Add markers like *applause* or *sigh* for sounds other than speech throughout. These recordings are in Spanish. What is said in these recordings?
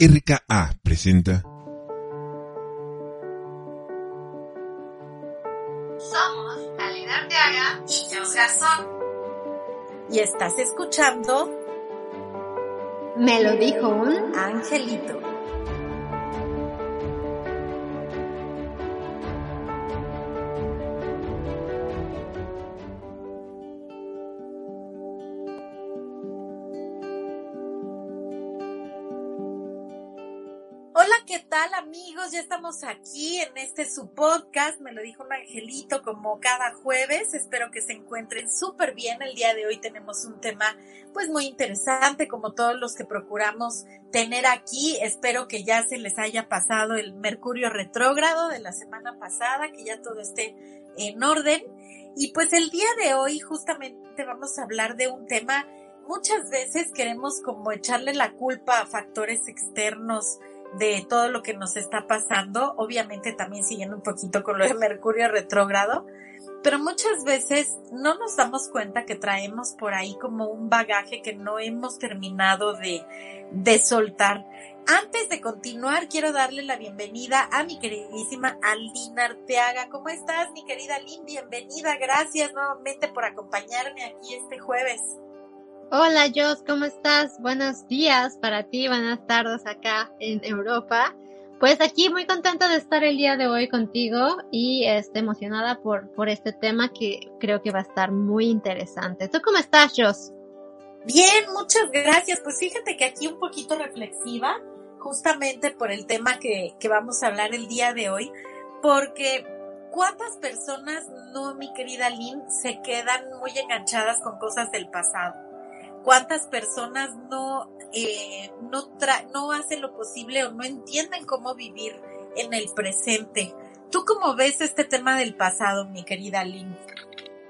RKA presenta Somos Ali Arteaga y Jos Garzón. Y estás escuchando Me lo dijo un Angelito. Hola, ¿qué tal amigos? Ya estamos aquí en este su podcast, me lo dijo un angelito como cada jueves, espero que se encuentren súper bien. El día de hoy tenemos un tema pues muy interesante como todos los que procuramos tener aquí. Espero que ya se les haya pasado el Mercurio retrógrado de la semana pasada, que ya todo esté en orden. Y pues el día de hoy justamente vamos a hablar de un tema, muchas veces queremos como echarle la culpa a factores externos de todo lo que nos está pasando, obviamente también siguiendo un poquito con lo de Mercurio retrógrado, pero muchas veces no nos damos cuenta que traemos por ahí como un bagaje que no hemos terminado de, de soltar. Antes de continuar, quiero darle la bienvenida a mi queridísima Alina Arteaga. ¿Cómo estás, mi querida Alin? Bienvenida, gracias nuevamente por acompañarme aquí este jueves. Hola Jos, ¿cómo estás? Buenos días para ti, buenas tardes acá en Europa. Pues aquí muy contenta de estar el día de hoy contigo y este, emocionada por, por este tema que creo que va a estar muy interesante. ¿Tú cómo estás, Jos? Bien, muchas gracias. Pues fíjate que aquí un poquito reflexiva, justamente por el tema que, que vamos a hablar el día de hoy, porque ¿cuántas personas, no, mi querida Lynn, se quedan muy enganchadas con cosas del pasado? Cuántas personas no, eh, no, no hacen lo posible o no entienden cómo vivir en el presente. ¿Tú cómo ves este tema del pasado, mi querida Lynn?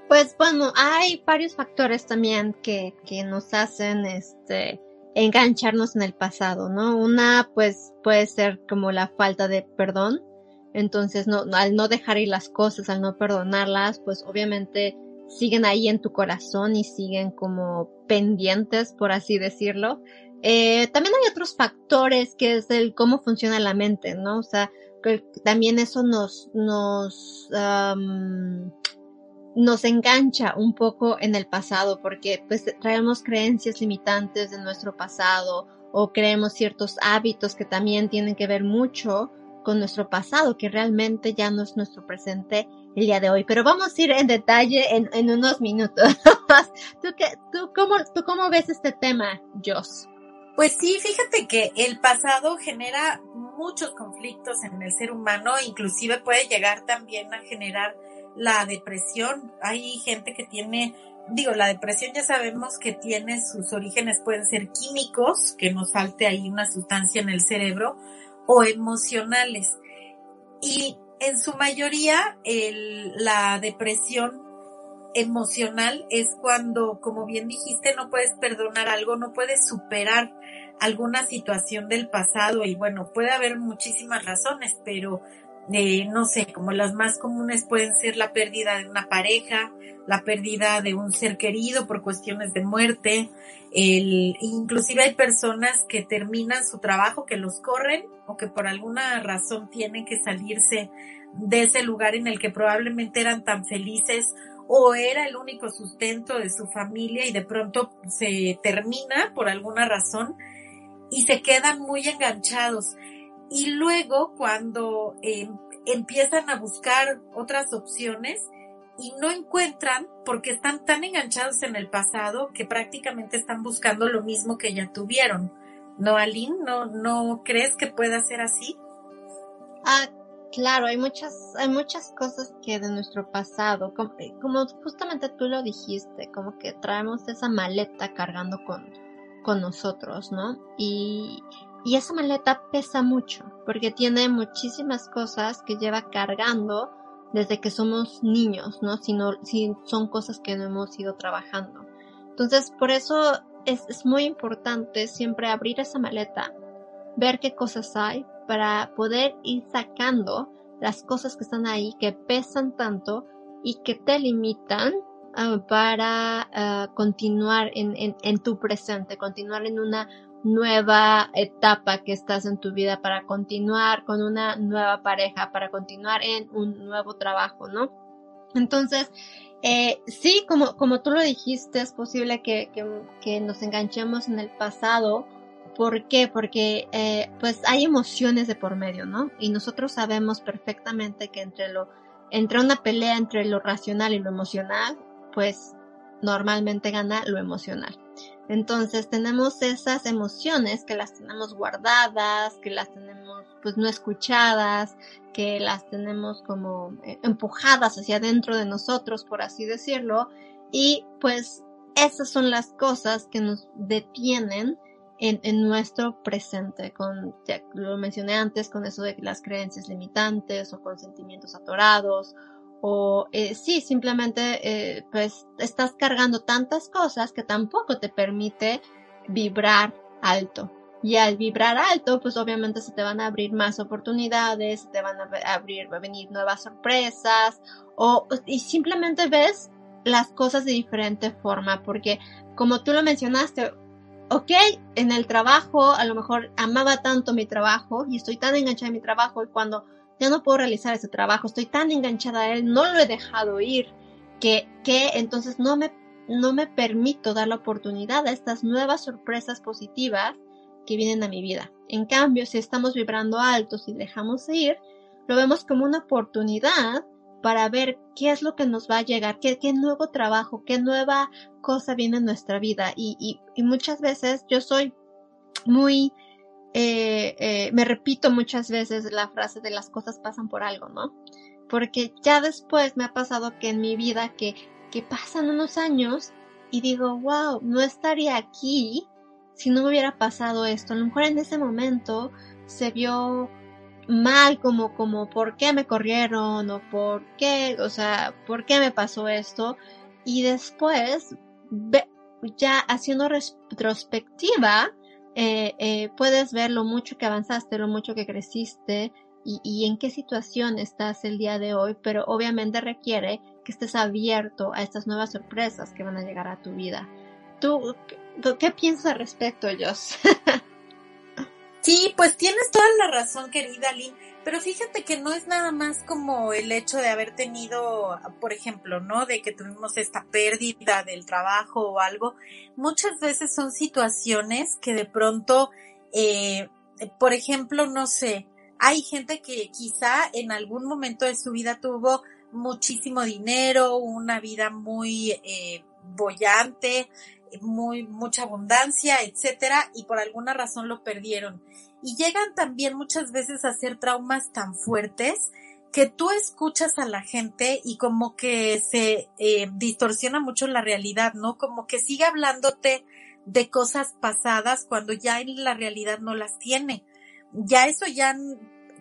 Pues bueno, hay varios factores también que, que nos hacen este engancharnos en el pasado, ¿no? Una pues puede ser como la falta de perdón. Entonces, no, al no dejar ir las cosas, al no perdonarlas, pues obviamente siguen ahí en tu corazón y siguen como pendientes, por así decirlo. Eh, también hay otros factores que es el cómo funciona la mente, ¿no? O sea, que también eso nos, nos, nos engancha un poco en el pasado porque pues traemos creencias limitantes de nuestro pasado o creemos ciertos hábitos que también tienen que ver mucho con nuestro pasado, que realmente ya no es nuestro presente el día de hoy. Pero vamos a ir en detalle en, en unos minutos. *laughs* ¿Tú, qué, tú, cómo, ¿Tú cómo ves este tema, Joss? Pues sí, fíjate que el pasado genera muchos conflictos en el ser humano, inclusive puede llegar también a generar la depresión. Hay gente que tiene, digo, la depresión ya sabemos que tiene sus orígenes, pueden ser químicos, que nos falte ahí una sustancia en el cerebro, o emocionales. Y en su mayoría el, la depresión emocional es cuando, como bien dijiste, no puedes perdonar algo, no puedes superar alguna situación del pasado y bueno, puede haber muchísimas razones, pero no sé, como las más comunes pueden ser la pérdida de una pareja, la pérdida de un ser querido por cuestiones de muerte, el, inclusive hay personas que terminan su trabajo, que los corren o que por alguna razón tienen que salirse de ese lugar en el que probablemente eran tan felices o era el único sustento de su familia y de pronto se termina por alguna razón y se quedan muy enganchados. Y luego cuando eh, empiezan a buscar otras opciones y no encuentran porque están tan enganchados en el pasado que prácticamente están buscando lo mismo que ya tuvieron. ¿No, Aline? ¿No, no crees que pueda ser así? Ah, claro, hay muchas, hay muchas cosas que de nuestro pasado, como, como justamente tú lo dijiste, como que traemos esa maleta cargando con, con nosotros, ¿no? Y, y esa maleta pesa mucho porque tiene muchísimas cosas que lleva cargando desde que somos niños, ¿no? Si, no, si son cosas que no hemos ido trabajando. Entonces, por eso es, es muy importante siempre abrir esa maleta, ver qué cosas hay para poder ir sacando las cosas que están ahí, que pesan tanto y que te limitan uh, para uh, continuar en, en, en, tu presente, continuar en una nueva etapa que estás en tu vida, para continuar con una nueva pareja, para continuar en un nuevo trabajo, ¿no? Entonces, eh, sí, como, como tú lo dijiste, es posible que, que, que nos enganchemos en el pasado. ¿Por qué? Porque eh, pues hay emociones de por medio, ¿no? Y nosotros sabemos perfectamente que entre lo, entre una pelea entre lo racional y lo emocional, pues normalmente gana lo emocional. Entonces tenemos esas emociones que las tenemos guardadas, que las tenemos pues no escuchadas, que las tenemos como eh, empujadas hacia adentro de nosotros, por así decirlo, y pues esas son las cosas que nos detienen en, en nuestro presente, con, ya lo mencioné antes, con eso de las creencias limitantes o con sentimientos atorados o eh, sí, simplemente eh, pues estás cargando tantas cosas que tampoco te permite vibrar alto. Y al vibrar alto, pues obviamente se te van a abrir más oportunidades, se te van a abrir, venir nuevas sorpresas, o, y simplemente ves las cosas de diferente forma, porque como tú lo mencionaste, ok, en el trabajo, a lo mejor amaba tanto mi trabajo y estoy tan enganchada en mi trabajo y cuando ya no puedo realizar ese trabajo, estoy tan enganchada a él, no lo he dejado ir, que, que entonces no me, no me permito dar la oportunidad a estas nuevas sorpresas positivas que vienen a mi vida. En cambio, si estamos vibrando altos y dejamos ir, lo vemos como una oportunidad para ver qué es lo que nos va a llegar, qué, qué nuevo trabajo, qué nueva cosa viene en nuestra vida. Y, y, y muchas veces yo soy muy eh, eh, me repito muchas veces la frase de las cosas pasan por algo, ¿no? Porque ya después me ha pasado que en mi vida que, que pasan unos años y digo, wow, no estaría aquí si no me hubiera pasado esto. A lo mejor en ese momento se vio mal como, como, ¿por qué me corrieron? O ¿por qué? O sea, ¿por qué me pasó esto? Y después, ya haciendo retrospectiva, eh, eh, puedes ver lo mucho que avanzaste, lo mucho que creciste y, en qué situación estás el día de hoy, pero obviamente requiere que estés abierto a estas nuevas sorpresas que van a llegar a tu vida. ¿Tú qué piensas al respecto, Joss? *laughs* sí, pues tienes toda la razón, querida Lynn. Pero fíjate que no es nada más como el hecho de haber tenido, por ejemplo, ¿no? De que tuvimos esta pérdida del trabajo o algo. Muchas veces son situaciones que de pronto, eh, por ejemplo, no sé, hay gente que quizá en algún momento de su vida tuvo muchísimo dinero, una vida muy eh, bollante, muy mucha abundancia, etcétera, y por alguna razón lo perdieron y llegan también muchas veces a ser traumas tan fuertes que tú escuchas a la gente y como que se eh, distorsiona mucho la realidad, ¿no? Como que sigue hablándote de cosas pasadas cuando ya en la realidad no las tiene. Ya eso ya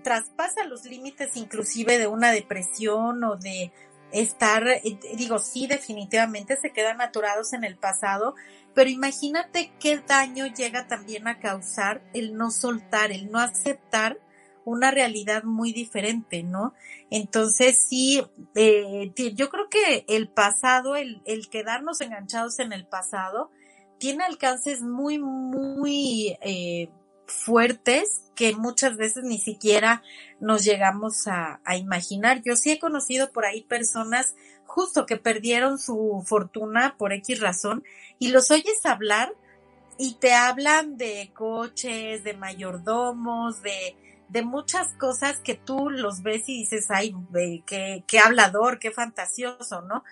traspasa los límites inclusive de una depresión o de estar, eh, digo, sí, definitivamente se quedan aturados en el pasado, pero imagínate qué daño llega también a causar el no soltar, el no aceptar una realidad muy diferente, ¿no? Entonces sí, eh, yo creo que el pasado, el, el quedarnos enganchados en el pasado, tiene alcances muy, muy eh, fuertes que muchas veces ni siquiera nos llegamos a, imaginar. Yo sí he conocido por ahí personas justo que perdieron su fortuna por X razón y los oyes hablar y te hablan de coches, de mayordomos, de, de muchas cosas que tú los ves y dices, ay, qué, qué hablador, qué fantasioso, ¿no?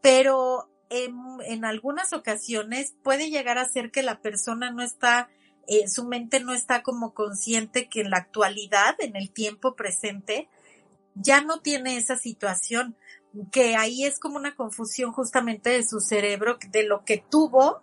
Pero en, en algunas ocasiones puede llegar a ser que la persona no está eh, su mente no está como consciente que en la actualidad, en el tiempo presente, ya no tiene esa situación, que ahí es como una confusión justamente de su cerebro, de lo que tuvo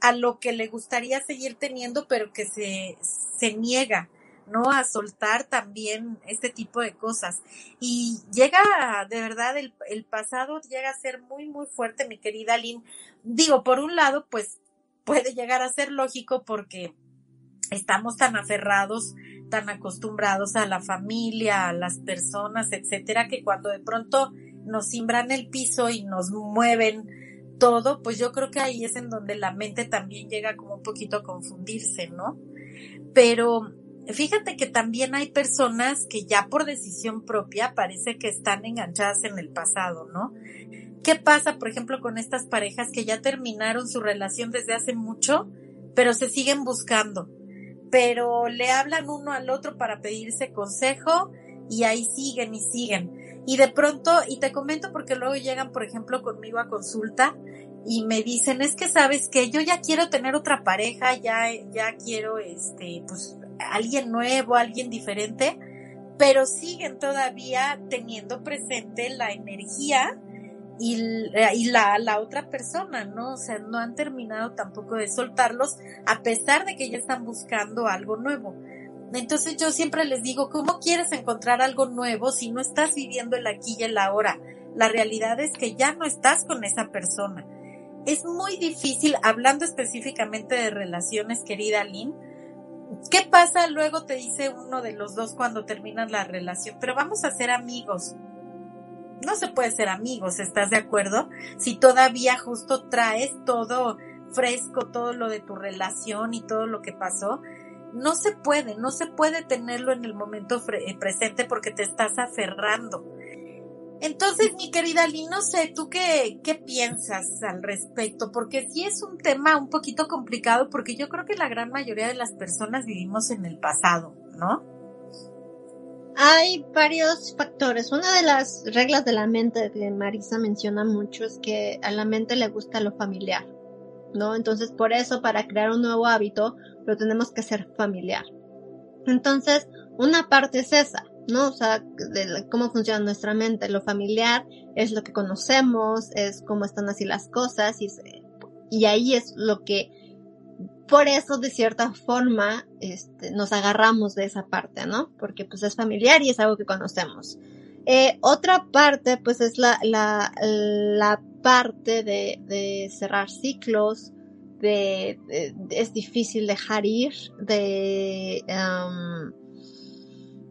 a lo que le gustaría seguir teniendo, pero que se, se niega, ¿no? A soltar también este tipo de cosas. Y llega, de verdad, el, el pasado llega a ser muy, muy fuerte, mi querida Lynn. Digo, por un lado, pues puede llegar a ser lógico porque estamos tan aferrados, tan acostumbrados a la familia, a las personas, etcétera, que cuando de pronto nos simbran el piso y nos mueven todo, pues yo creo que ahí es en donde la mente también llega como un poquito a confundirse, ¿no? Pero fíjate que también hay personas que ya por decisión propia parece que están enganchadas en el pasado, ¿no? ¿Qué pasa, por ejemplo, con estas parejas que ya terminaron su relación desde hace mucho, pero se siguen buscando? Pero le hablan uno al otro para pedirse consejo y ahí siguen y siguen. Y de pronto, y te comento porque luego llegan, por ejemplo, conmigo a consulta y me dicen, es que sabes que yo ya quiero tener otra pareja, ya, ya quiero, este, pues, alguien nuevo, alguien diferente, pero siguen todavía teniendo presente la energía y, y la, la otra persona, ¿no? O sea, no han terminado tampoco de soltarlos a pesar de que ya están buscando algo nuevo. Entonces yo siempre les digo, ¿cómo quieres encontrar algo nuevo si no estás viviendo el aquí y el ahora? La realidad es que ya no estás con esa persona. Es muy difícil, hablando específicamente de relaciones, querida Lynn, ¿qué pasa? Luego te dice uno de los dos cuando terminan la relación, pero vamos a ser amigos no se puede ser amigos, ¿estás de acuerdo? Si todavía justo traes todo fresco, todo lo de tu relación y todo lo que pasó, no se puede, no se puede tenerlo en el momento eh, presente porque te estás aferrando. Entonces, mi querida Lee, no sé, ¿tú qué, qué piensas al respecto? Porque sí es un tema un poquito complicado porque yo creo que la gran mayoría de las personas vivimos en el pasado, ¿no? Hay varios factores. Una de las reglas de la mente que Marisa menciona mucho es que a la mente le gusta lo familiar, ¿no? Entonces, por eso, para crear un nuevo hábito, lo tenemos que hacer familiar. Entonces, una parte es esa, ¿no? O sea, de cómo funciona nuestra mente. Lo familiar es lo que conocemos, es cómo están así las cosas y, y ahí es lo que por eso de cierta forma este, nos agarramos de esa parte, ¿no? Porque pues es familiar y es algo que conocemos. Eh, otra parte pues es la, la, parte de, de cerrar ciclos, de, es difícil dejar ir, de um,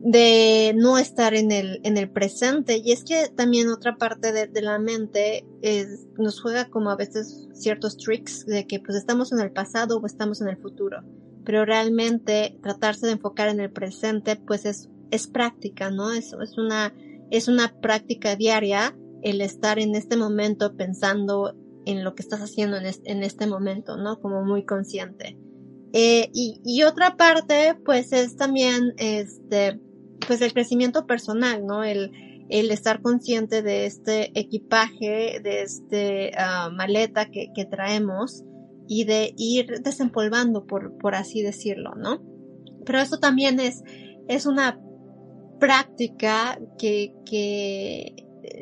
de no estar en el, en el presente. Y es que también otra parte de, de la mente nos juega como a veces ciertos tricks de que pues estamos en el pasado o estamos en el futuro. Pero realmente tratarse de enfocar en el presente pues es, es práctica, ¿no? Es, es una, es una práctica diaria el estar en este momento pensando en lo que estás haciendo en, en este momento, ¿no? Como muy consciente. Eh, y, y otra parte, pues es también, este, pues el crecimiento personal, ¿no? El, el estar consciente de este equipaje, de este uh, maleta que, que, traemos y de ir desempolvando, por, por así decirlo, ¿no? Pero eso también es, es una práctica que, que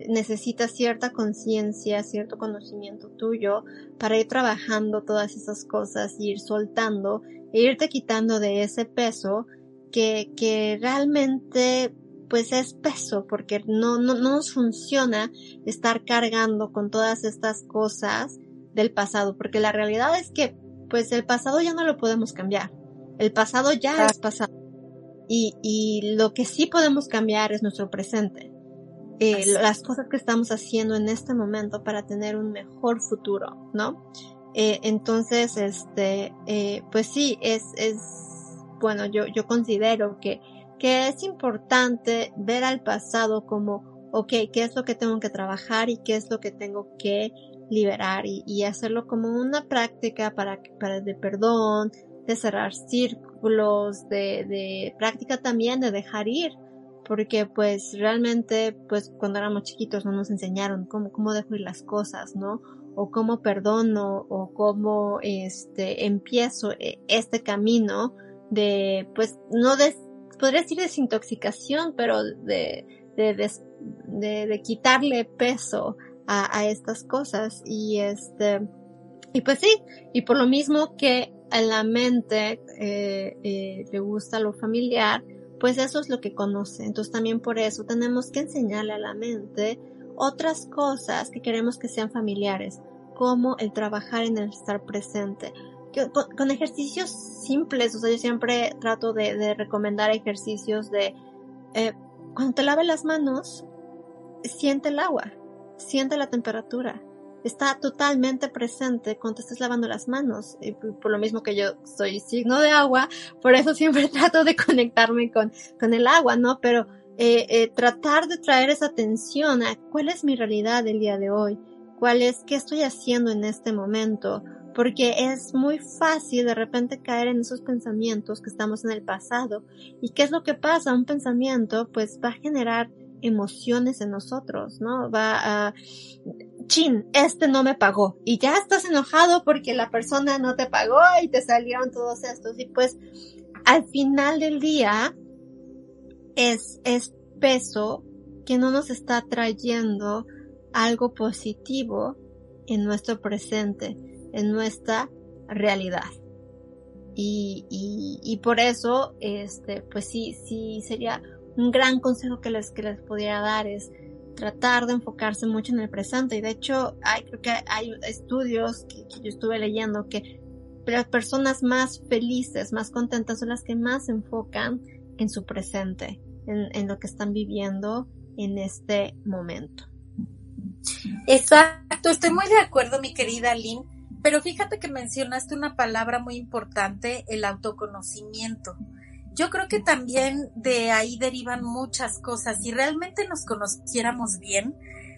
necesita cierta conciencia, cierto conocimiento tuyo para ir trabajando todas esas cosas ir soltando e irte quitando de ese peso que, que realmente pues es peso porque no, no, no nos funciona estar cargando con todas estas cosas del pasado porque la realidad es que pues el pasado ya no lo podemos cambiar. El pasado ya es pasado. Y, y lo que sí podemos cambiar es nuestro presente. Eh, las cosas que estamos haciendo en este momento para tener un mejor futuro, ¿no? Eh, entonces, este, eh, pues sí, es, es bueno, yo, yo considero que, que es importante ver al pasado como, ok, ¿qué es lo que tengo que trabajar y qué es lo que tengo que liberar y, hacerlo como una práctica para, para de perdón, de cerrar círculos, de, de práctica también de dejar ir, porque pues realmente pues cuando éramos chiquitos no nos enseñaron cómo, cómo dejo ir las cosas, ¿no? O cómo perdono o cómo este empiezo eh, este camino de, pues, no de, podría decir desintoxicación, pero de, de, de, de quitarle peso a, a, estas cosas y este, Y pues sí, y por lo mismo que a la mente eh, eh, le gusta lo familiar, pues eso es lo que conoce. Entonces también por eso tenemos que enseñarle a la mente otras cosas que queremos que sean familiares, como el trabajar en el estar presente. Con, ejercicios simples, o sea, yo siempre trato de, recomendar ejercicios de eh, cuando te laves las manos, siente el agua, siente la temperatura, está totalmente presente cuando te estás lavando las manos. Y por lo mismo que yo soy signo de agua, por eso siempre *laughs* trato de conectarme con, con el agua, ¿no? Pero eh, eh, tratar de traer esa atención a cuál es mi realidad el día de hoy, cuál es, qué estoy haciendo en este momento, porque es muy fácil de repente caer en esos pensamientos que estamos en el pasado. ¿Y qué es lo que pasa? Un pensamiento pues va a generar emociones en nosotros, ¿no? Va a, chin, este no me pagó y ya estás enojado porque la persona no te pagó y te salieron todos estos y pues al final del día es, es peso que no nos está trayendo algo positivo en nuestro presente, en nuestra realidad. Y, y, por eso, este, pues sí, sí sería un gran consejo que les, que les pudiera dar es tratar de enfocarse mucho en el presente. Y de hecho, hay, creo que hay estudios que, yo estuve leyendo que las personas más felices, más contentas son las que más se enfocan en su presente, en, en lo que están viviendo en este momento. Exacto, estoy muy de acuerdo, mi querida Lynn. Pero fíjate que mencionaste una palabra muy importante, el autoconocimiento yo creo que también de ahí derivan muchas cosas. Si realmente nos conociéramos bien,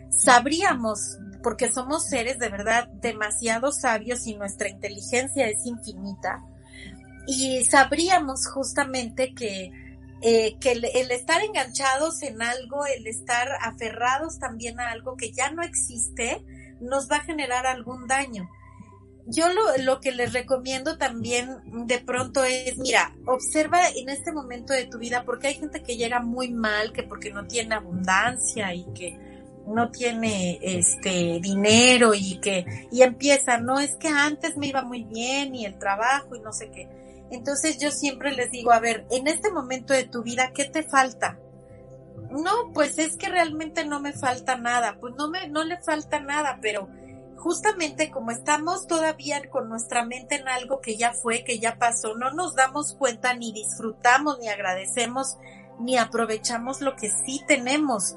sabríamos, porque somos seres de verdad demasiado sabios y nuestra inteligencia es infinita, y sabríamos justamente que, eh, que el, el, estar enganchados en algo, el estar aferrados también a algo que ya no existe, nos va a generar algún daño yo lo, lo que les recomiendo también de pronto es, mira, observa en este momento de tu vida, porque hay gente que llega muy mal, que porque no tiene abundancia y que no tiene este dinero y que y empieza, no es que antes me iba muy bien y el trabajo y no sé qué. Entonces yo siempre les digo, a ver, en este momento de tu vida, ¿qué te falta? No, pues es que realmente no me falta nada, pues no me no le falta nada, pero justamente como estamos todavía con nuestra mente en algo que ya fue, que ya pasó, no nos damos cuenta ni disfrutamos ni agradecemos ni aprovechamos lo que sí tenemos.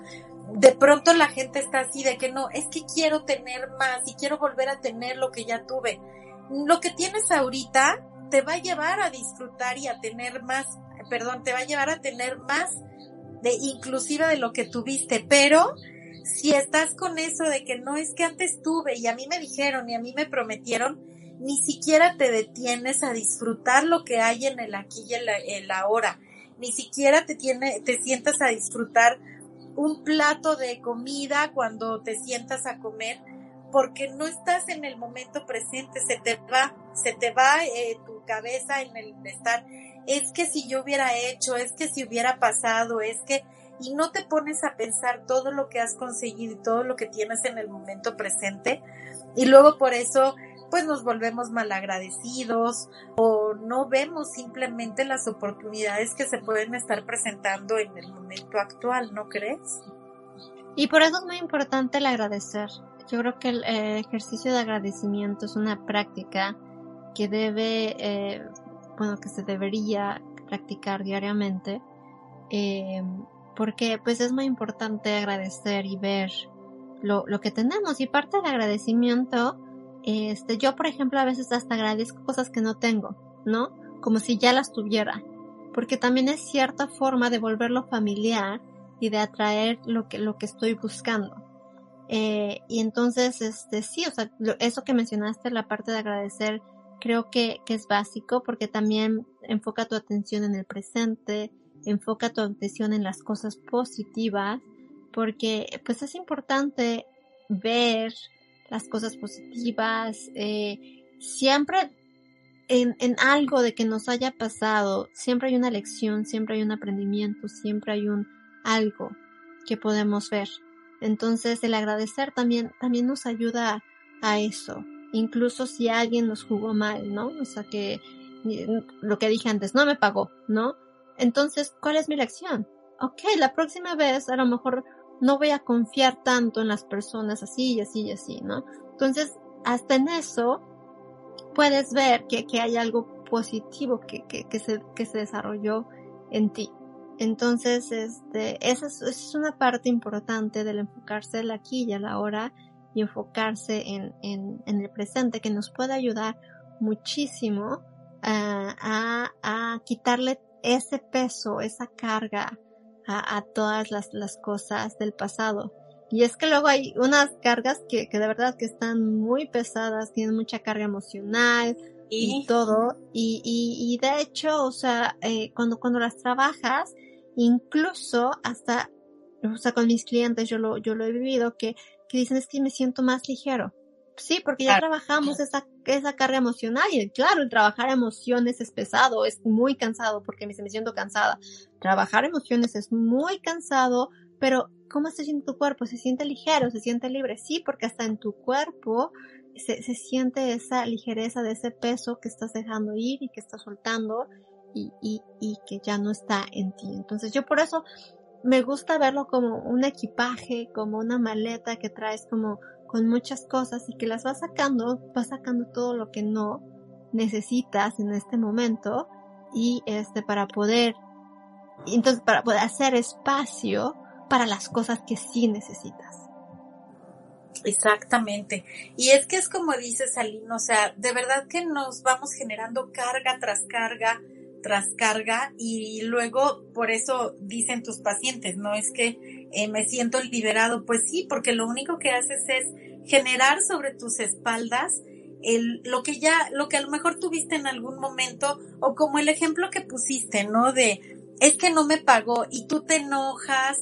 De pronto la gente está así de que no, es que quiero tener más y quiero volver a tener lo que ya tuve. Lo que tienes ahorita te va a llevar a disfrutar y a tener más, perdón, te va a llevar a tener más de inclusive de lo que tuviste, pero si estás con eso de que no es que antes tuve y a mí me dijeron y a mí me prometieron, ni siquiera te detienes a disfrutar lo que hay en el aquí y en la, ahora, ni siquiera te tiene, te sientas a disfrutar un plato de comida cuando te sientas a comer, porque no estás en el momento presente, se te va, se te va eh, tu cabeza en el estar, es que si yo hubiera hecho, es que si hubiera pasado, es que y no te pones a pensar todo lo que has conseguido y todo lo que tienes en el momento presente y luego por eso pues nos volvemos malagradecidos o no vemos simplemente las oportunidades que se pueden estar presentando en el momento actual, ¿no crees? Y por eso es muy importante el agradecer. Yo creo que el ejercicio de agradecimiento es una práctica que debe, eh, bueno, que se debería practicar diariamente. Eh, porque pues es muy importante agradecer y ver lo, lo que tenemos y parte del agradecimiento, este, yo por ejemplo a veces hasta agradezco cosas que no tengo, ¿no? Como si ya las tuviera, porque también es cierta forma de volverlo familiar y de atraer lo que, lo que estoy buscando. Eh, y entonces, este, sí, o sea, eso que mencionaste, la parte de agradecer, creo que, que es básico porque también enfoca tu atención en el presente, enfoca tu atención en las cosas positivas, porque pues es importante ver las cosas positivas, eh, siempre en, en, algo de que nos haya pasado, siempre hay una lección, siempre hay un aprendimiento, siempre hay un algo que podemos ver. Entonces el agradecer también, también nos ayuda a eso, incluso si alguien nos jugó mal, ¿no? O sea que lo que dije antes, no me pagó, ¿no? Entonces, ¿cuál es mi reacción? Ok, la próxima vez a lo mejor no voy a confiar tanto en las personas así y así y así, ¿no? Entonces, hasta en eso puedes ver que, que hay algo positivo que, que, que, se, que se desarrolló en ti. Entonces, este, esa es, una parte importante del enfocarse en la aquí y a la hora y enfocarse en, en, en el presente que nos puede ayudar muchísimo a, a, quitarle ese peso, esa carga a, a todas las, las, cosas del pasado. Y es que luego hay unas cargas que, que de verdad que están muy pesadas, tienen mucha carga emocional y, todo. Y, y, y, de hecho, o sea, eh, cuando, cuando las trabajas, incluso hasta, o sea, con mis clientes yo lo, yo lo he vivido, que, que dicen es que me siento más ligero. Sí, porque ya trabajamos esa, esa carga emocional y claro, el trabajar emociones es pesado, es muy cansado porque me, me siento cansada. Trabajar emociones es muy cansado, pero ¿cómo se siente tu cuerpo? ¿Se siente ligero? ¿Se siente libre? Sí, porque hasta en tu cuerpo se, se siente esa ligereza de ese peso que estás dejando ir y que estás soltando y, y, y que ya no está en ti. Entonces yo por eso me gusta verlo como un equipaje, como una maleta que traes como con muchas cosas y que las vas sacando, vas sacando todo lo que no necesitas en este momento y este para poder entonces para poder hacer espacio para las cosas que sí necesitas. Exactamente. Y es que es como dices, Aline, o sea, de verdad que nos vamos generando carga tras carga tras carga y luego por eso dicen tus pacientes, no es que eh, me siento liberado, pues sí, porque lo único que haces es generar sobre tus espaldas el, lo que ya, lo que a lo mejor tuviste en algún momento, o como el ejemplo que pusiste, ¿no? De, es que no me pagó y tú te enojas,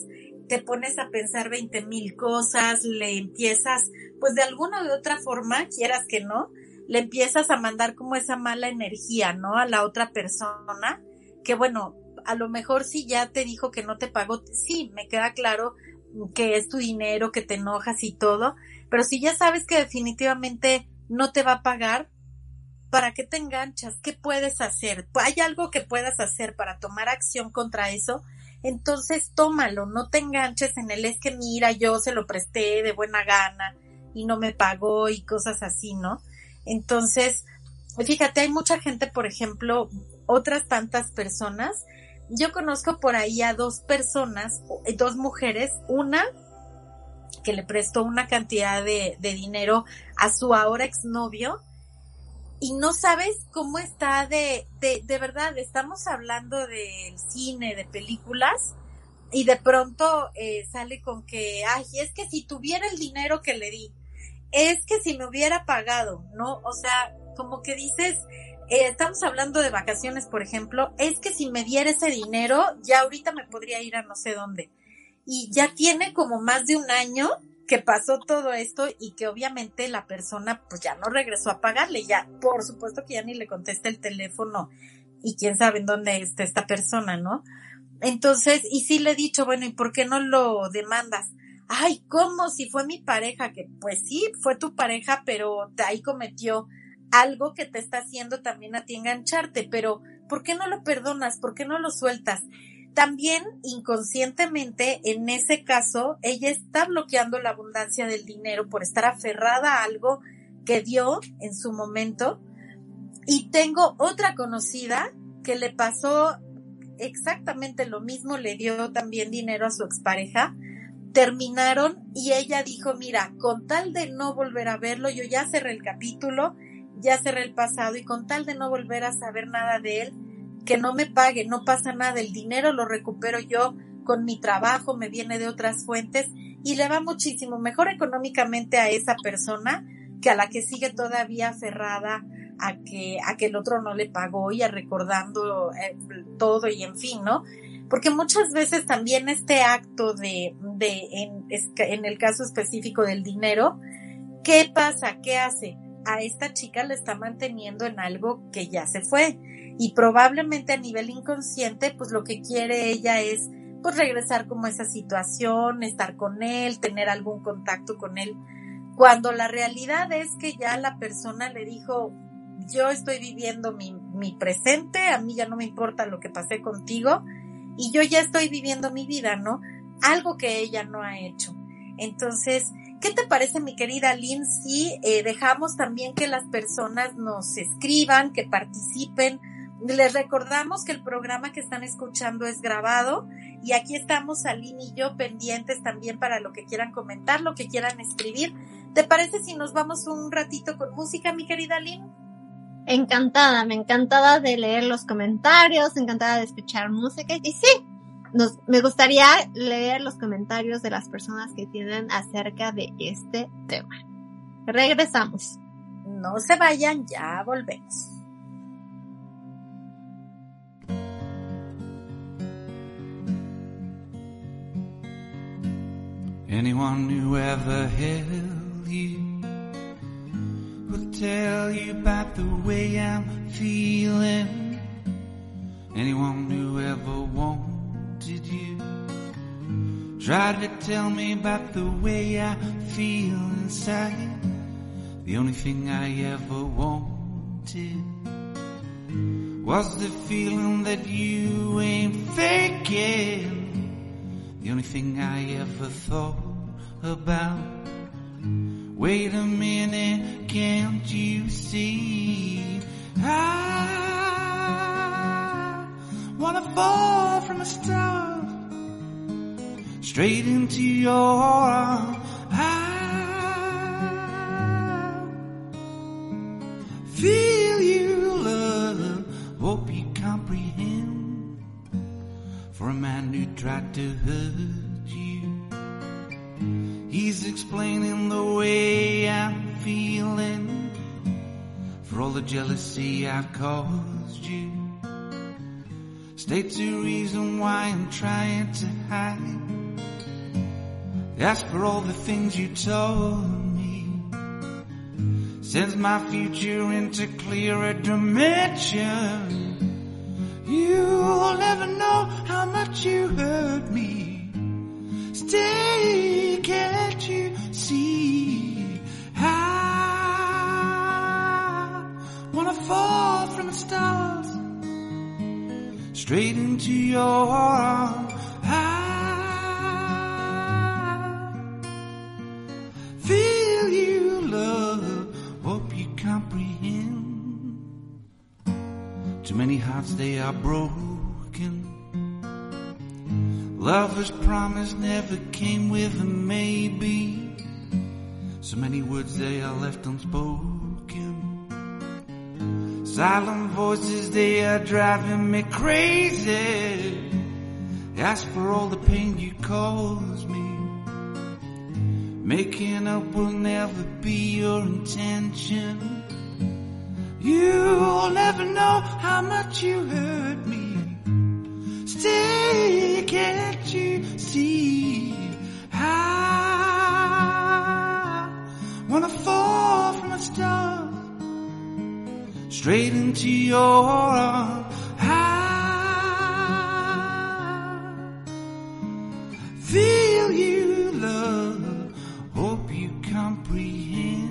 te pones a pensar veinte mil cosas, le empiezas, pues de alguna u otra forma, quieras que no, le empiezas a mandar como esa mala energía, ¿no? A la otra persona, que bueno, a lo mejor si ya te dijo que no te pagó, sí, me queda claro que es tu dinero, que te enojas y todo, pero si ya sabes que definitivamente no te va a pagar, ¿para qué te enganchas? ¿Qué puedes hacer? ¿Hay algo que puedas hacer para tomar acción contra eso? Entonces tómalo, no te enganches en el es que mira, yo se lo presté de buena gana y no me pagó y cosas así, ¿no? Entonces, fíjate, hay mucha gente, por ejemplo, otras tantas personas. Yo conozco por ahí a dos personas, dos mujeres, una que le prestó una cantidad de, de dinero a su ahora exnovio y no sabes cómo está de, de, de verdad, estamos hablando del cine, de películas, y de pronto eh, sale con que, ay, es que si tuviera el dinero que le di, es que si me hubiera pagado, ¿no? O sea, como que dices, eh, estamos hablando de vacaciones, por ejemplo, es que si me diera ese dinero, ya ahorita me podría ir a no sé dónde y ya tiene como más de un año que pasó todo esto y que obviamente la persona pues ya no regresó a pagarle, ya por supuesto que ya ni le contesta el teléfono y quién sabe en dónde está esta persona, ¿no? Entonces, y sí le he dicho, bueno, ¿y por qué no lo demandas? Ay, ¿cómo? Si fue mi pareja, que pues sí, fue tu pareja, pero ahí cometió algo que te está haciendo también a ti engancharte, pero ¿por qué no lo perdonas? ¿Por qué no lo sueltas? También inconscientemente, en ese caso, ella está bloqueando la abundancia del dinero por estar aferrada a algo que dio en su momento. Y tengo otra conocida que le pasó exactamente lo mismo, le dio también dinero a su expareja. Terminaron y ella dijo, mira, con tal de no volver a verlo, yo ya cerré el capítulo, ya cerré el pasado y con tal de no volver a saber nada de él, que no me pague, no pasa nada, el dinero lo recupero yo con mi trabajo, me viene de otras fuentes y le va muchísimo mejor económicamente a esa persona que a la que sigue todavía aferrada a que, a que el otro no le pagó y a recordando eh, todo y en fin, ¿no? Porque muchas veces también este acto de, de en, en el caso específico del dinero, ¿qué pasa? ¿Qué hace? A esta chica le está manteniendo en algo que ya se fue y probablemente a nivel inconsciente, pues lo que quiere ella es pues regresar como a esa situación, estar con él, tener algún contacto con él, cuando la realidad es que ya la persona le dijo, yo estoy viviendo mi, mi presente, a mí ya no me importa lo que pasé contigo y yo ya estoy viviendo mi vida, ¿no? Algo que ella no ha hecho. Entonces, ¿qué te parece, mi querida Lynn, si eh, dejamos también que las personas nos escriban, que participen? Les recordamos que el programa que están escuchando es grabado y aquí estamos Aline y yo pendientes también para lo que quieran comentar, lo que quieran escribir. ¿Te parece si nos vamos un ratito con música, mi querida Lynn? Encantada, me encantada de leer los comentarios, encantada de escuchar música. Y sí, nos, me gustaría leer los comentarios de las personas que tienen acerca de este tema. Regresamos. No se vayan, ya volvemos. Anyone who ever held you will tell you about the way I'm feeling. Anyone who ever wanted you tried to tell me about the way I feel inside. The only thing I ever wanted was the feeling that you ain't faking. The only thing I ever thought about. Wait a minute, can't you see? I wanna fall from a star straight into your arms. I feel you, love. Hope you comprehend. For a man who tried to hurt you, he's explaining the way I'm feeling. For all the jealousy I've caused you, states a reason why I'm trying to hide. That's for all the things you told me. Sends my future into clearer dimension. You'll never know how much you hurt me. Stay, can't you see? I wanna fall from the stars straight into your arms. I feel you, love. Hope you comprehend. Too many hearts they are broken. Lovers promise never came with a maybe. So many words they are left unspoken. Silent voices they are driving me crazy. Ask for all the pain you caused me. Making up will never be your intention. You'll never know how much you hurt me. Stay, can't you see? Straight into your feel you, love. Hope you comprehend.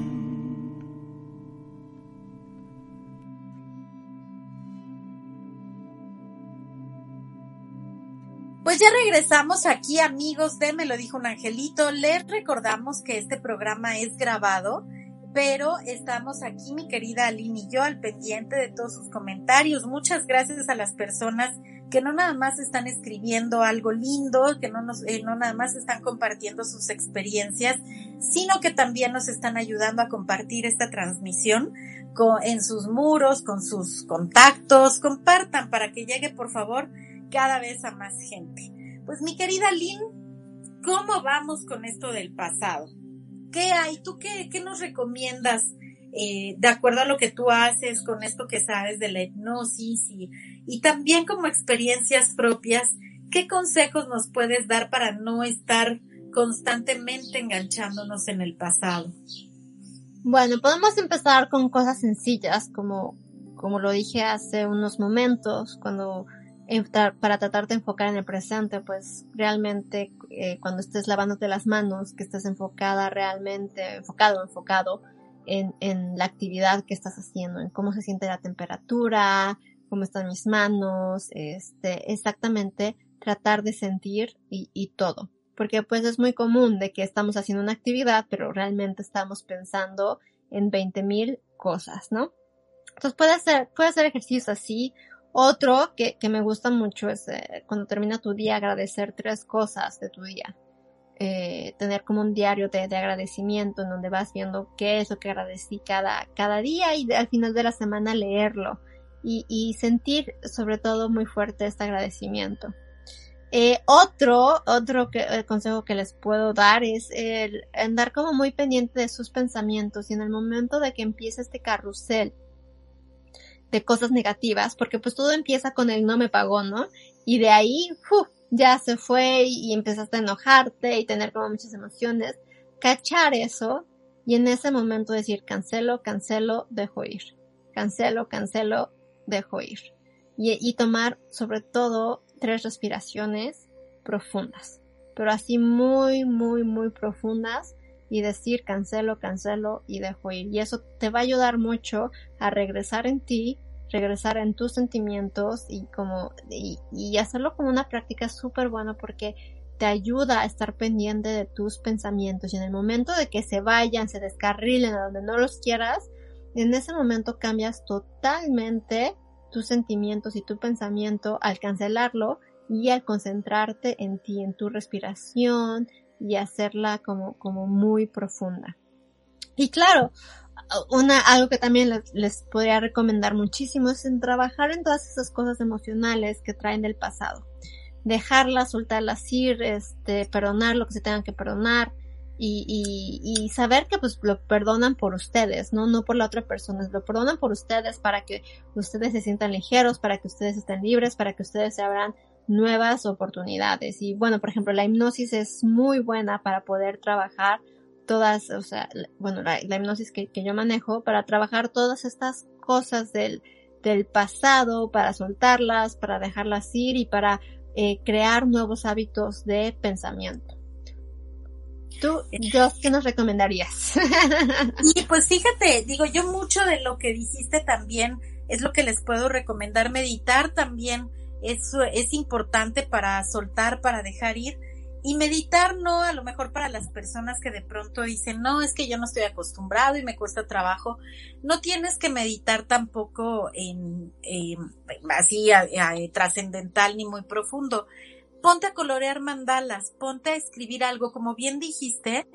Pues ya regresamos aquí, amigos de Me lo dijo un angelito. Les recordamos que este programa es grabado, pero estamos aquí, mi querida Aline y yo, al pendiente de todos sus comentarios. Muchas gracias a las personas que no nada más están escribiendo algo lindo, que no nos, eh, no nada más están compartiendo sus experiencias, sino que también nos están ayudando a compartir esta transmisión en sus muros, con sus contactos. Compartan para que llegue, por favor, cada vez a más gente. Pues mi querida Lynn, ¿cómo vamos con esto del pasado? ¿Qué hay? ¿Tú qué, qué nos recomiendas eh, de acuerdo a lo que tú haces con esto que sabes de la hipnosis y, y también como experiencias propias? ¿Qué consejos nos puedes dar para no estar constantemente enganchándonos en el pasado? Bueno, podemos empezar con cosas sencillas como, como lo dije hace unos momentos, cuando para tratar de enfocar en el presente, pues realmente eh, cuando estés lavándote las manos, que estés enfocada realmente, enfocado, enfocado en, en la actividad que estás haciendo, en cómo se siente la temperatura, cómo están mis manos, este, exactamente tratar de sentir y, y todo. Porque pues es muy común de que estamos haciendo una actividad, pero realmente estamos pensando en 20.000 cosas, ¿no? Entonces puede hacer, puede hacer ejercicios así. Otro que, que me gusta mucho es eh, cuando termina tu día agradecer tres cosas de tu día. Eh, tener como un diario de, de, agradecimiento en donde vas viendo qué es lo que agradecí cada, cada día y al final de la semana leerlo y, y sentir sobre todo muy fuerte este agradecimiento. Eh, otro, otro que, el consejo que les puedo dar es el andar como muy pendiente de sus pensamientos y en el momento de que empiece este carrusel de cosas negativas, porque pues todo empieza con el no me pagó, ¿no? Y de ahí, ¡uf! ya se fue y empezaste a enojarte y tener como muchas emociones, cachar eso y en ese momento decir cancelo, cancelo, dejo ir, cancelo, cancelo, dejo ir. Y, y tomar sobre todo tres respiraciones profundas, pero así muy, muy, muy profundas y decir cancelo, cancelo y dejo ir. Y eso te va a ayudar mucho a regresar en ti, regresar en tus sentimientos y como, y, y hacerlo como una práctica súper buena porque te ayuda a estar pendiente de tus pensamientos y en el momento de que se vayan, se descarrilen a donde no los quieras, en ese momento cambias totalmente tus sentimientos y tu pensamiento al cancelarlo y al concentrarte en ti, en tu respiración y hacerla como, como muy profunda. Y claro, una, algo que también les, les, podría recomendar muchísimo es trabajar en todas esas cosas emocionales que traen del pasado. Dejarlas, soltarlas ir, este, perdonar lo que se tengan que perdonar, y, y, y, saber que pues lo perdonan por ustedes, ¿no? No por la otra persona, lo perdonan por ustedes para que ustedes se sientan ligeros, para que ustedes estén libres, para que ustedes se abran nuevas oportunidades. Y bueno, por ejemplo, la hipnosis es muy buena para poder trabajar todas, o sea, bueno, la, hipnosis que, que, yo manejo, para trabajar todas estas cosas del, del pasado, para soltarlas, para dejarlas ir y para eh, crear nuevos hábitos de pensamiento. Tú, Dios, ¿qué nos recomendarías? *laughs* y pues fíjate, digo, yo mucho de lo que dijiste también es lo que les puedo recomendar. Meditar también es, es importante para soltar, para dejar ir. Y meditar no, a lo mejor para las personas que de pronto dicen, no, es que yo no estoy acostumbrado y me cuesta trabajo. No tienes que meditar tampoco en, eh, así trascendental ni muy profundo ponte a colorear mandalas, ponte a escribir algo, como bien dijiste,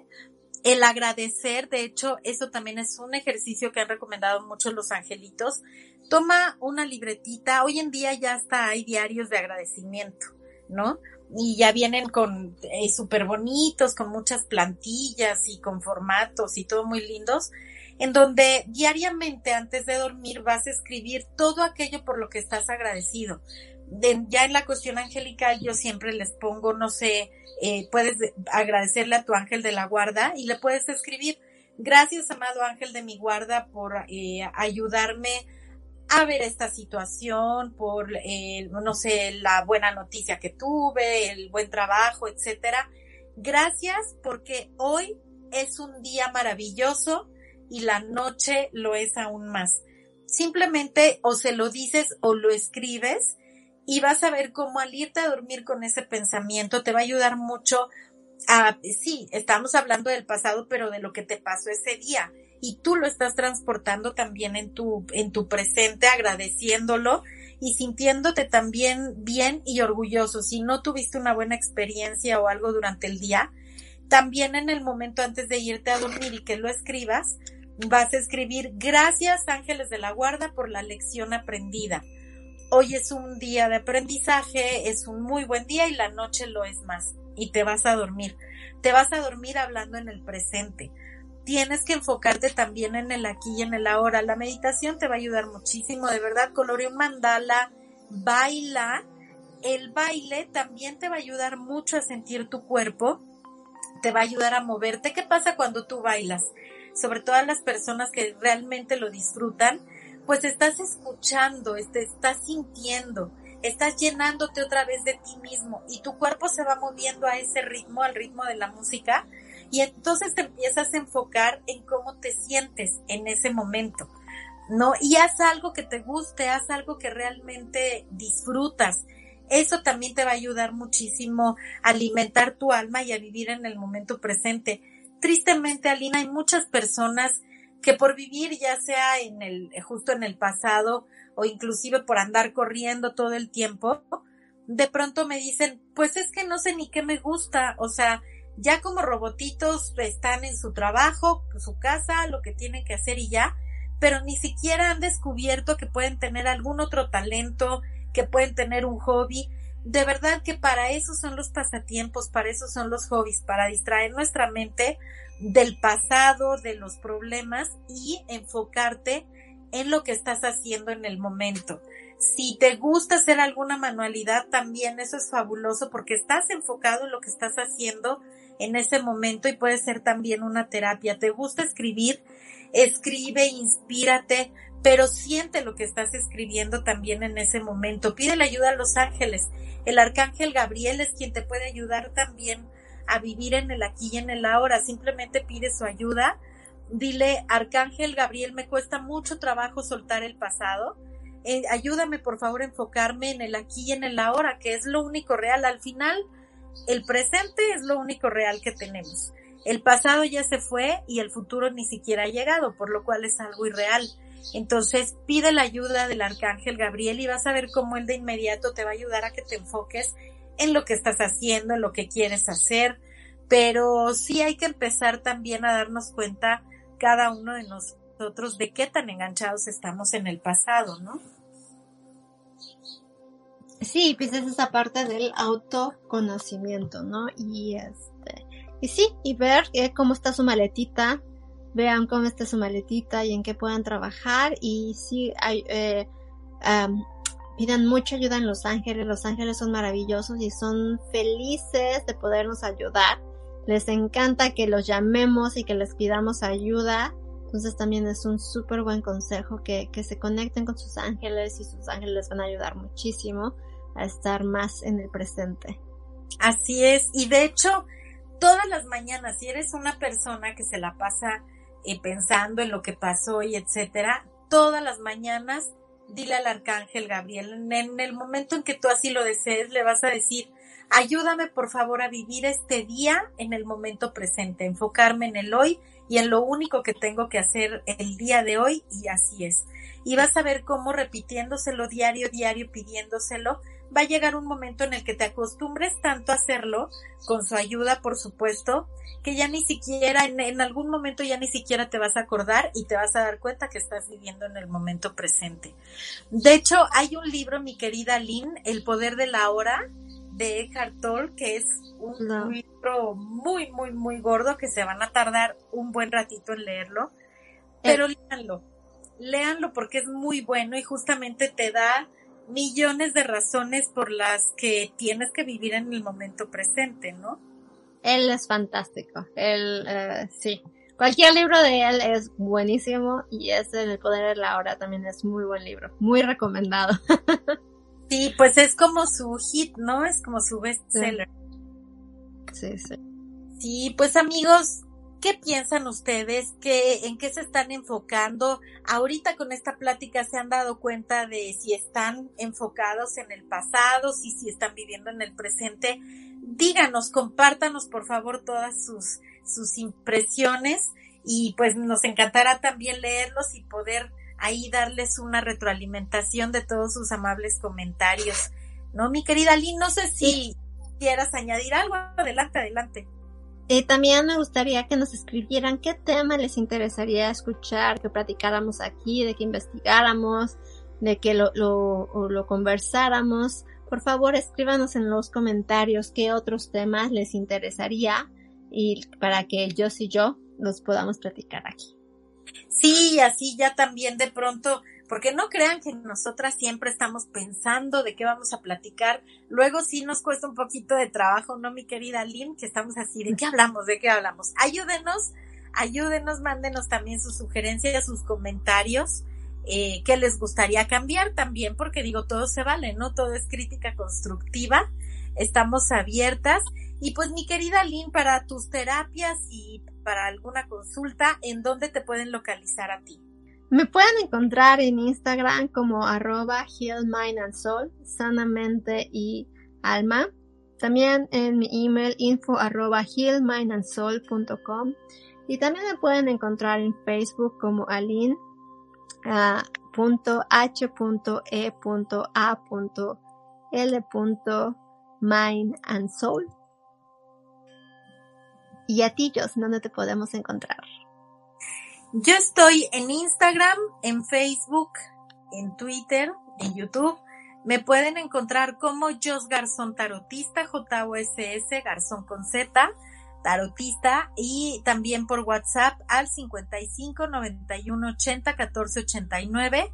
el agradecer, de hecho, eso también es un ejercicio que han recomendado mucho los angelitos. Toma una libretita, hoy en día ya hasta hay diarios de agradecimiento, ¿no? Y ya vienen con eh, súper bonitos, con muchas plantillas y con formatos y todo muy lindos, en donde diariamente antes de dormir vas a escribir todo aquello por lo que estás agradecido ya en la cuestión angelical yo siempre les pongo, no sé, eh, puedes agradecerle a tu ángel de la guarda y le puedes escribir, gracias amado ángel de mi guarda por eh, ayudarme a ver esta situación, por, eh, no sé, la buena noticia que tuve, el buen trabajo, etcétera. Gracias porque hoy es un día maravilloso y la noche lo es aún más. Simplemente o se lo dices o lo escribes y vas a ver cómo al irte a dormir con ese pensamiento te va a ayudar mucho a, sí, estamos hablando del pasado, pero de lo que te pasó ese día y tú lo estás transportando también en tu, en tu presente, agradeciéndolo y sintiéndote también bien y orgulloso. Si no tuviste una buena experiencia o algo durante el día, también en el momento antes de irte a dormir y que lo escribas, vas a escribir gracias ángeles de la guarda por la lección aprendida hoy es un día de aprendizaje, es un muy buen día y la noche lo es más. Y te vas a dormir. Te vas a dormir hablando en el presente. Tienes que enfocarte también en el aquí y en el ahora. La meditación te va a ayudar muchísimo, de verdad. Colorea un mandala, baila. El baile también te va a ayudar mucho a sentir tu cuerpo. Te va a ayudar a moverte. ¿Qué pasa cuando tú bailas? Sobre todo a las personas que realmente lo disfrutan pues estás escuchando, te estás sintiendo. estás llenándote otra vez de ti mismo y tu cuerpo se va moviendo a ese ritmo, al ritmo de la música y entonces te empiezas a enfocar en cómo te sientes en ese momento. ¿No? Y haz algo que te guste, haz algo que realmente disfrutas. Eso también te va a ayudar muchísimo a alimentar tu alma y a vivir en el momento presente. Tristemente, Alina, hay muchas personas que por vivir ya sea en el, justo en el pasado o inclusive por andar corriendo todo el tiempo, de pronto me dicen, pues es que no sé ni qué me gusta, o sea, ya como robotitos están en su trabajo, su casa, lo que tienen que hacer y ya, pero ni siquiera han descubierto que pueden tener algún otro talento, que pueden tener un hobby. De verdad que para eso son los pasatiempos, para eso son los hobbies, para distraer nuestra mente del pasado, de los problemas y enfocarte en lo que estás haciendo en el momento. Si te gusta hacer alguna manualidad, también eso es fabuloso porque estás enfocado en lo que estás haciendo en ese momento y puede ser también una terapia. ¿Te gusta escribir? Escribe, inspírate, pero siente lo que estás escribiendo también en ese momento. Pide la ayuda a los ángeles. El arcángel Gabriel es quien te puede ayudar también a vivir en el aquí y en el ahora. Simplemente pide su ayuda. Dile, Arcángel Gabriel, me cuesta mucho trabajo soltar el pasado. Eh, ayúdame, por favor, a enfocarme en el aquí y en el ahora, que es lo único real. Al final, el presente es lo único real que tenemos. El pasado ya se fue y el futuro ni siquiera ha llegado, por lo cual es algo irreal. Entonces pide la ayuda del arcángel Gabriel y vas a ver cómo él de inmediato te va a ayudar a que te enfoques en lo que estás haciendo, en lo que quieres hacer, pero sí hay que empezar también a darnos cuenta cada uno de nosotros de qué tan enganchados estamos en el pasado, ¿no? Sí, pues es esa parte del autoconocimiento, ¿no? Y este, y sí, y ver eh, cómo está su maletita, vean cómo está su maletita y en qué puedan trabajar y sí, hay, eh, pidan mucha ayuda en Los Ángeles, Los Ángeles son maravillosos y son felices de podernos ayudar, les encanta que los llamemos y que les pidamos ayuda, entonces también es un súper buen consejo que, que se conecten con sus ángeles y sus ángeles les van a ayudar muchísimo a estar más en el presente. Así es, y de hecho, todas las mañanas, si eres una persona que se la pasa eh, pensando en lo que pasó y etcétera, todas las mañanas dile al arcángel Gabriel, en el momento en que tú así lo desees, le vas a decir, ayúdame por favor a vivir este día en el momento presente, enfocarme en el hoy y en lo único que tengo que hacer el día de hoy y así es. Y vas a ver cómo repitiéndoselo diario, diario, pidiéndoselo, va a llegar un momento en el que te acostumbres tanto a hacerlo, con su ayuda, por supuesto, que ya ni siquiera, en, algún momento ya ni siquiera te vas a acordar y te vas a dar cuenta que estás viviendo en el momento presente. De hecho, hay un libro, mi querida Lynn, El poder de la hora, de Eckhart Tolle, que es un libro muy, muy, muy gordo, que se van a tardar un buen ratito en leerlo, pero eh. léanlo, léanlo porque es muy bueno y justamente te da millones de razones por las que tienes que vivir en el momento presente, ¿no? Él es fantástico, él, eh, sí. Cualquier libro de él es buenísimo y ese El Poder de la Hora también es muy buen libro, muy recomendado. *laughs* sí, pues es como su hit, ¿no? Es como su bestseller. Sí, sí. Sí, pues amigos, ¿Qué piensan ustedes? ¿Qué, ¿En qué se están enfocando? Ahorita con esta plática se han dado cuenta de si están enfocados en el pasado, si, si están viviendo en el presente. Díganos, compártanos por favor todas sus, sus impresiones y pues nos encantará también leerlos y poder ahí darles una retroalimentación de todos sus amables comentarios. ¿No, mi querida Lynn? No sé si quieras añadir algo. Adelante, adelante. También me gustaría que nos escribieran qué tema les interesaría escuchar, que platicáramos aquí, de que investigáramos, de que lo, lo, lo conversáramos. Por favor, escríbanos en los comentarios qué otros temas les interesaría y para que yo y yo los podamos platicar aquí. Sí, así ya también de pronto porque no crean que nosotras siempre estamos pensando de qué vamos a platicar. Luego sí nos cuesta un poquito de trabajo, ¿no, mi querida Lynn? Que estamos así, ¿de qué hablamos? ¿De qué hablamos? Ayúdenos, ayúdenos, mándenos también sus sugerencias, sus comentarios. eh, qué les gustaría cambiar también, porque digo, todo se vale, ¿no? Todo es crítica constructiva, estamos abiertas. Y pues mi querida Lynn, para tus terapias y para alguna consulta, ¿en dónde te pueden localizar a ti? Me pueden encontrar en Instagram como arroba heal mind and soul, sanamente y alma. También en mi email info arroba healmindandsoul.com y también me pueden encontrar en Facebook como Aline uh, punto h punto e punto a punto punto and soul. Y a ti, ¿dónde te podemos encontrar? Yo estoy en Instagram, en Facebook, en Twitter, en YouTube. Me pueden encontrar como Jos Garzón Tarotista, J-O-S-S, Garzón con Z, Tarotista, y también por WhatsApp al 55 91 80 14 89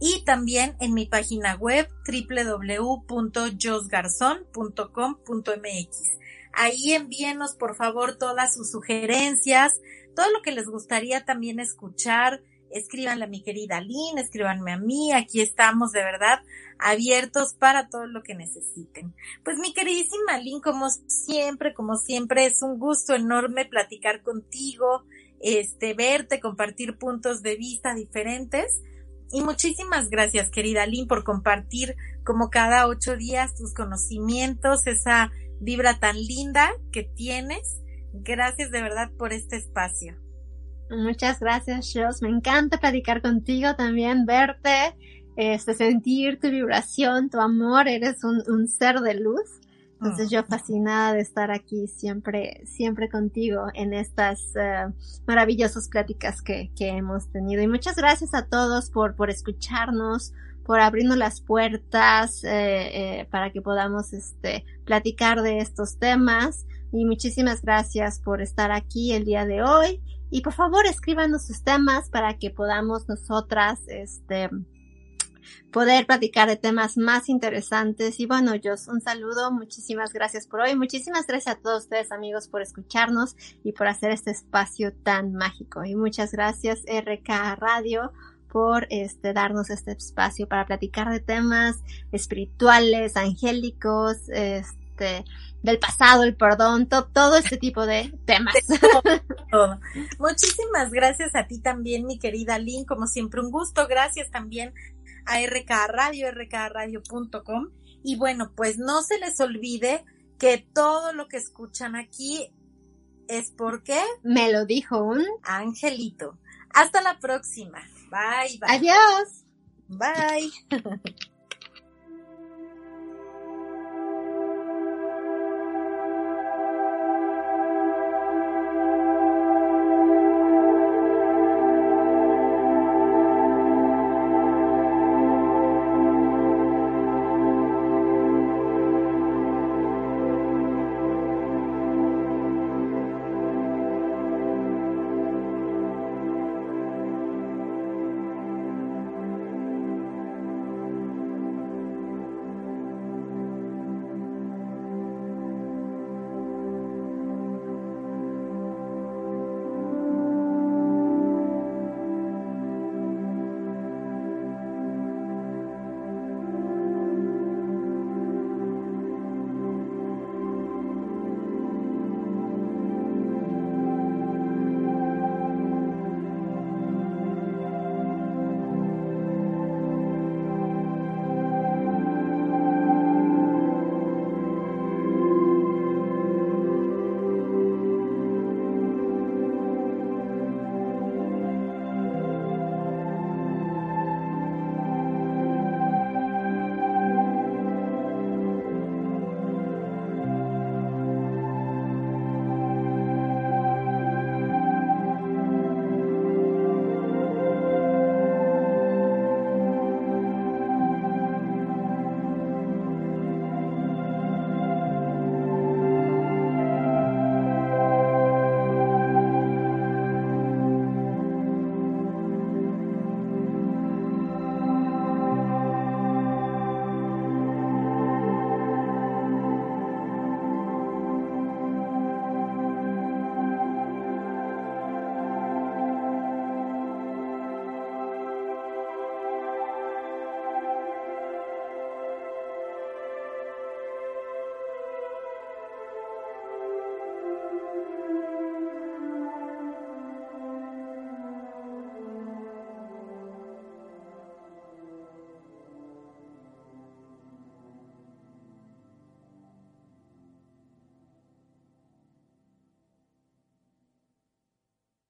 y también en mi página web www.josgarzon.com.mx. Ahí envíenos por favor todas sus sugerencias, todo lo que les gustaría también escuchar. Escríbanle a mi querida Lynn, escríbanme a mí, aquí estamos de verdad abiertos para todo lo que necesiten. Pues mi queridísima Lynn, como siempre, como siempre, es un gusto enorme platicar contigo, este, verte, compartir puntos de vista diferentes. Y muchísimas gracias, querida Lynn, por compartir como cada ocho días tus conocimientos, esa vibra tan linda que tienes. Gracias de verdad por este espacio. Muchas gracias, Jos. Me encanta platicar contigo también, verte, este, sentir tu vibración, tu amor. Eres un, un ser de luz. Entonces yo fascinada de estar aquí siempre, siempre contigo en estas uh, maravillosas pláticas que, que hemos tenido. Y muchas gracias a todos por, por escucharnos, por abrirnos las puertas eh, eh, para que podamos este, platicar de estos temas. Y muchísimas gracias por estar aquí el día de hoy. Y por favor escríbanos sus temas para que podamos nosotras este, poder platicar de temas más interesantes. Y bueno, yo un saludo, muchísimas gracias por hoy, muchísimas gracias a todos ustedes amigos por escucharnos y por hacer este espacio tan mágico. Y muchas gracias RK Radio por este darnos este espacio para platicar de temas espirituales, angélicos, este del pasado, el perdón, todo este tipo de temas. *laughs* Muchísimas gracias a ti también, mi querida Lynn, como siempre un gusto. Gracias también a RK Radio, rkradio.com. Y bueno, pues no se les olvide que todo lo que escuchan aquí es porque me lo dijo un angelito. Hasta la próxima. Bye, bye. Adiós. Bye. *laughs*